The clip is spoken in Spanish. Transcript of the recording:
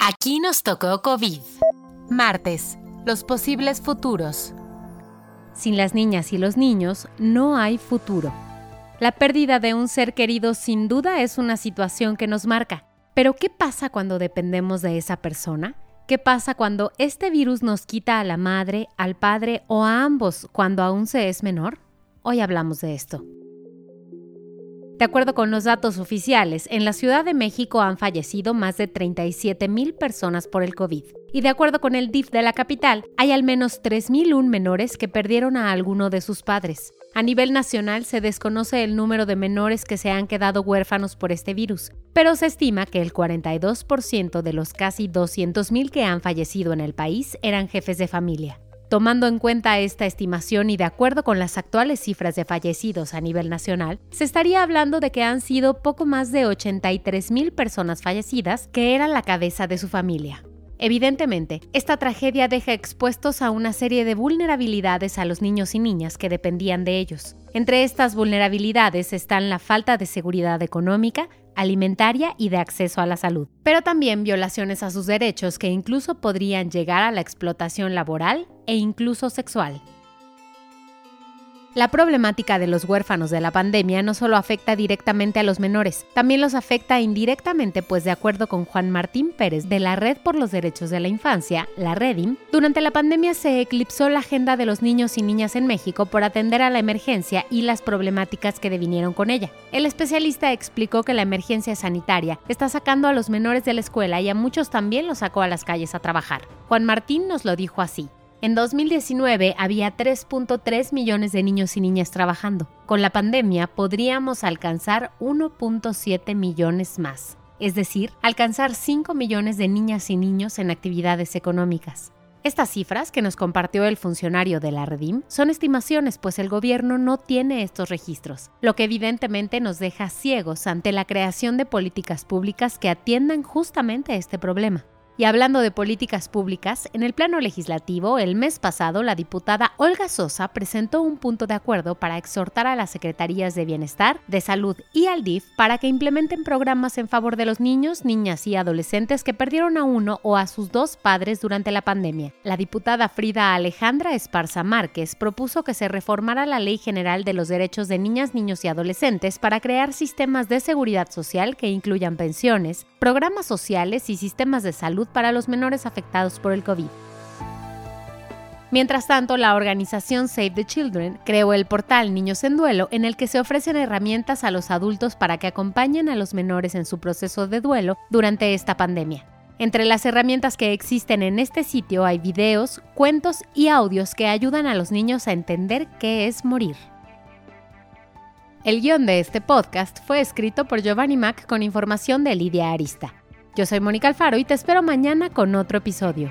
Aquí nos tocó COVID. Martes, los posibles futuros. Sin las niñas y los niños no hay futuro. La pérdida de un ser querido sin duda es una situación que nos marca. Pero ¿qué pasa cuando dependemos de esa persona? ¿Qué pasa cuando este virus nos quita a la madre, al padre o a ambos cuando aún se es menor? Hoy hablamos de esto. De acuerdo con los datos oficiales, en la Ciudad de México han fallecido más de 37 mil personas por el COVID. Y de acuerdo con el DIF de la capital, hay al menos 3.001 menores que perdieron a alguno de sus padres. A nivel nacional se desconoce el número de menores que se han quedado huérfanos por este virus, pero se estima que el 42% de los casi 200.000 que han fallecido en el país eran jefes de familia. Tomando en cuenta esta estimación y de acuerdo con las actuales cifras de fallecidos a nivel nacional, se estaría hablando de que han sido poco más de 83 mil personas fallecidas que eran la cabeza de su familia. Evidentemente, esta tragedia deja expuestos a una serie de vulnerabilidades a los niños y niñas que dependían de ellos. Entre estas vulnerabilidades están la falta de seguridad económica, alimentaria y de acceso a la salud, pero también violaciones a sus derechos que incluso podrían llegar a la explotación laboral e incluso sexual. La problemática de los huérfanos de la pandemia no solo afecta directamente a los menores, también los afecta indirectamente, pues de acuerdo con Juan Martín Pérez de la Red por los Derechos de la Infancia, la Redim, durante la pandemia se eclipsó la agenda de los niños y niñas en México por atender a la emergencia y las problemáticas que devinieron con ella. El especialista explicó que la emergencia sanitaria está sacando a los menores de la escuela y a muchos también los sacó a las calles a trabajar. Juan Martín nos lo dijo así. En 2019 había 3.3 millones de niños y niñas trabajando. Con la pandemia podríamos alcanzar 1.7 millones más, es decir, alcanzar 5 millones de niñas y niños en actividades económicas. Estas cifras que nos compartió el funcionario de la Redim son estimaciones, pues el gobierno no tiene estos registros, lo que evidentemente nos deja ciegos ante la creación de políticas públicas que atiendan justamente este problema. Y hablando de políticas públicas, en el plano legislativo, el mes pasado, la diputada Olga Sosa presentó un punto de acuerdo para exhortar a las Secretarías de Bienestar, de Salud y al DIF para que implementen programas en favor de los niños, niñas y adolescentes que perdieron a uno o a sus dos padres durante la pandemia. La diputada Frida Alejandra Esparza Márquez propuso que se reformara la Ley General de los Derechos de Niñas, Niños y Adolescentes para crear sistemas de seguridad social que incluyan pensiones, programas sociales y sistemas de salud para los menores afectados por el COVID. Mientras tanto, la organización Save the Children creó el portal Niños en Duelo en el que se ofrecen herramientas a los adultos para que acompañen a los menores en su proceso de duelo durante esta pandemia. Entre las herramientas que existen en este sitio hay videos, cuentos y audios que ayudan a los niños a entender qué es morir. El guion de este podcast fue escrito por Giovanni Mac con información de Lidia Arista. Yo soy Mónica Alfaro y te espero mañana con otro episodio.